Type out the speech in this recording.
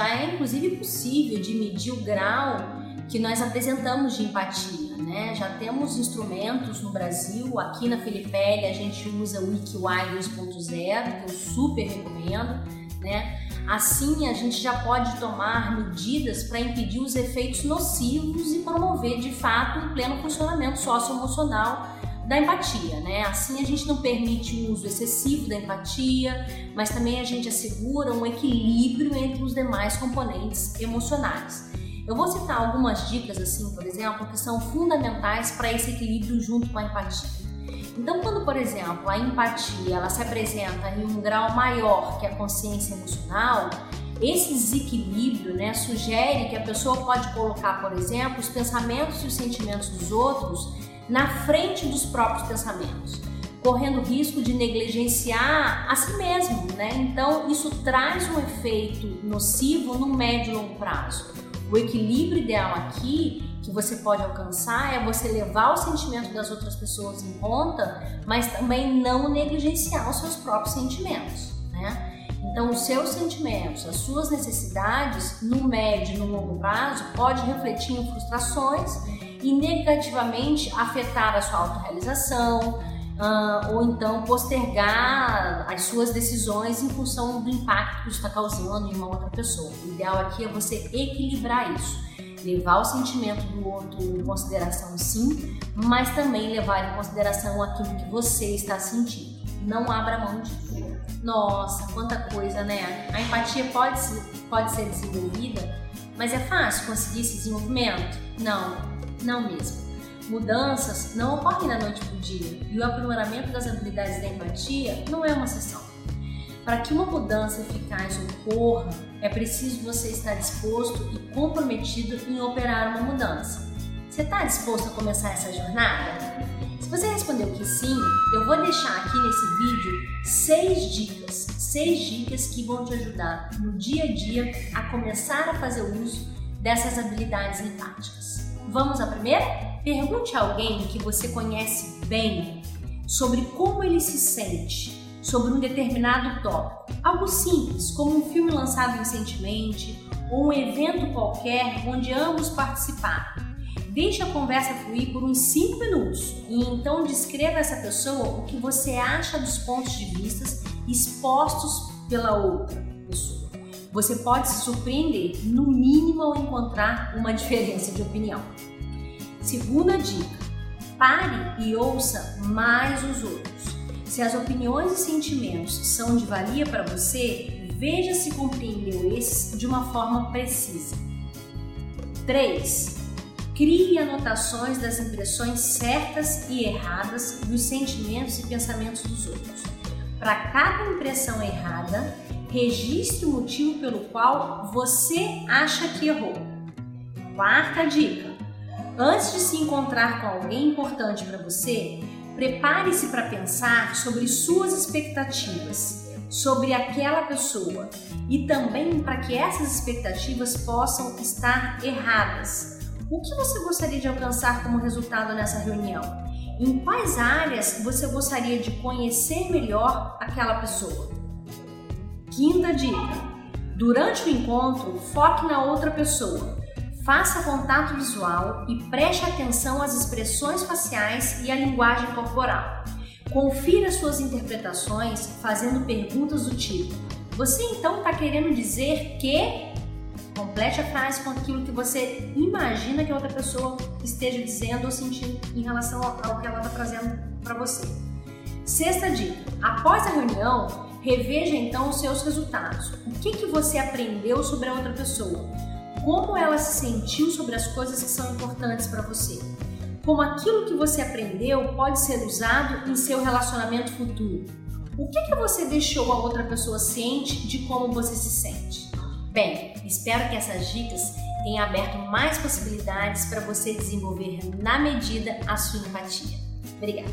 já é inclusive possível de medir o grau que nós apresentamos de empatia, né? Já temos instrumentos no Brasil, aqui na Filipelli a gente usa o WikiWi 2.0, que eu super recomendo, né? Assim a gente já pode tomar medidas para impedir os efeitos nocivos e promover de fato um pleno funcionamento socioemocional da empatia, né? Assim a gente não permite o uso excessivo da empatia, mas também a gente assegura um equilíbrio entre os demais componentes emocionais. Eu vou citar algumas dicas, assim, por exemplo, que são fundamentais para esse equilíbrio junto com a empatia. Então, quando, por exemplo, a empatia ela se apresenta em um grau maior que a consciência emocional, esse desequilíbrio né, sugere que a pessoa pode colocar, por exemplo, os pensamentos e os sentimentos dos outros na frente dos próprios pensamentos, correndo risco de negligenciar a si mesmo. Né? Então, isso traz um efeito nocivo no médio e longo prazo. O equilíbrio ideal aqui que você pode alcançar é você levar o sentimento das outras pessoas em conta, mas também não negligenciar os seus próprios sentimentos, né? Então, os seus sentimentos, as suas necessidades, no médio e no longo prazo, pode refletir em frustrações e negativamente afetar a sua autorrealização, uh, ou então postergar as suas decisões em função do impacto que está causando em uma outra pessoa. O ideal aqui é você equilibrar isso. Levar o sentimento do outro em consideração, sim, mas também levar em consideração aquilo que você está sentindo. Não abra mão disso. Nossa, quanta coisa, né? A empatia pode, pode ser desenvolvida, mas é fácil conseguir esse desenvolvimento? Não, não mesmo. Mudanças não ocorrem da noite para o dia e o aprimoramento das habilidades da empatia não é uma sessão. Para que uma mudança eficaz ocorra, é preciso você estar disposto e comprometido em operar uma mudança. Você está disposto a começar essa jornada? Se você respondeu que sim, eu vou deixar aqui nesse vídeo seis dicas, seis dicas que vão te ajudar no dia a dia a começar a fazer uso dessas habilidades empáticas. Vamos à primeira? Pergunte a alguém que você conhece bem sobre como ele se sente sobre um determinado tópico. Algo simples, como um filme lançado recentemente ou um evento qualquer onde ambos participaram. Deixe a conversa fluir por uns 5 minutos e então descreva essa pessoa o que você acha dos pontos de vista expostos pela outra pessoa. Você pode se surpreender, no mínimo, ao encontrar uma diferença de opinião. Segunda dica: pare e ouça mais os outros. Se as opiniões e sentimentos são de valia para você, veja se compreendeu esses de uma forma precisa. 3. Crie anotações das impressões certas e erradas dos sentimentos e pensamentos dos outros. Para cada impressão errada, registre o motivo pelo qual você acha que errou. Quarta dica: Antes de se encontrar com alguém importante para você, prepare-se para pensar sobre suas expectativas, sobre aquela pessoa e também para que essas expectativas possam estar erradas. O que você gostaria de alcançar como resultado nessa reunião? Em quais áreas você gostaria de conhecer melhor aquela pessoa? Quinta dica: durante o encontro, foque na outra pessoa Faça contato visual e preste atenção às expressões faciais e à linguagem corporal. Confira suas interpretações fazendo perguntas do tipo: Você então está querendo dizer que? Complete a frase com aquilo que você imagina que a outra pessoa esteja dizendo ou sentindo em relação ao que ela está trazendo para você. Sexta dica: após a reunião, reveja então os seus resultados. O que, que você aprendeu sobre a outra pessoa? como ela se sentiu sobre as coisas que são importantes para você. Como aquilo que você aprendeu pode ser usado em seu relacionamento futuro. O que, que você deixou a outra pessoa ciente de como você se sente? Bem, espero que essas dicas tenham aberto mais possibilidades para você desenvolver na medida a sua empatia. Obrigada!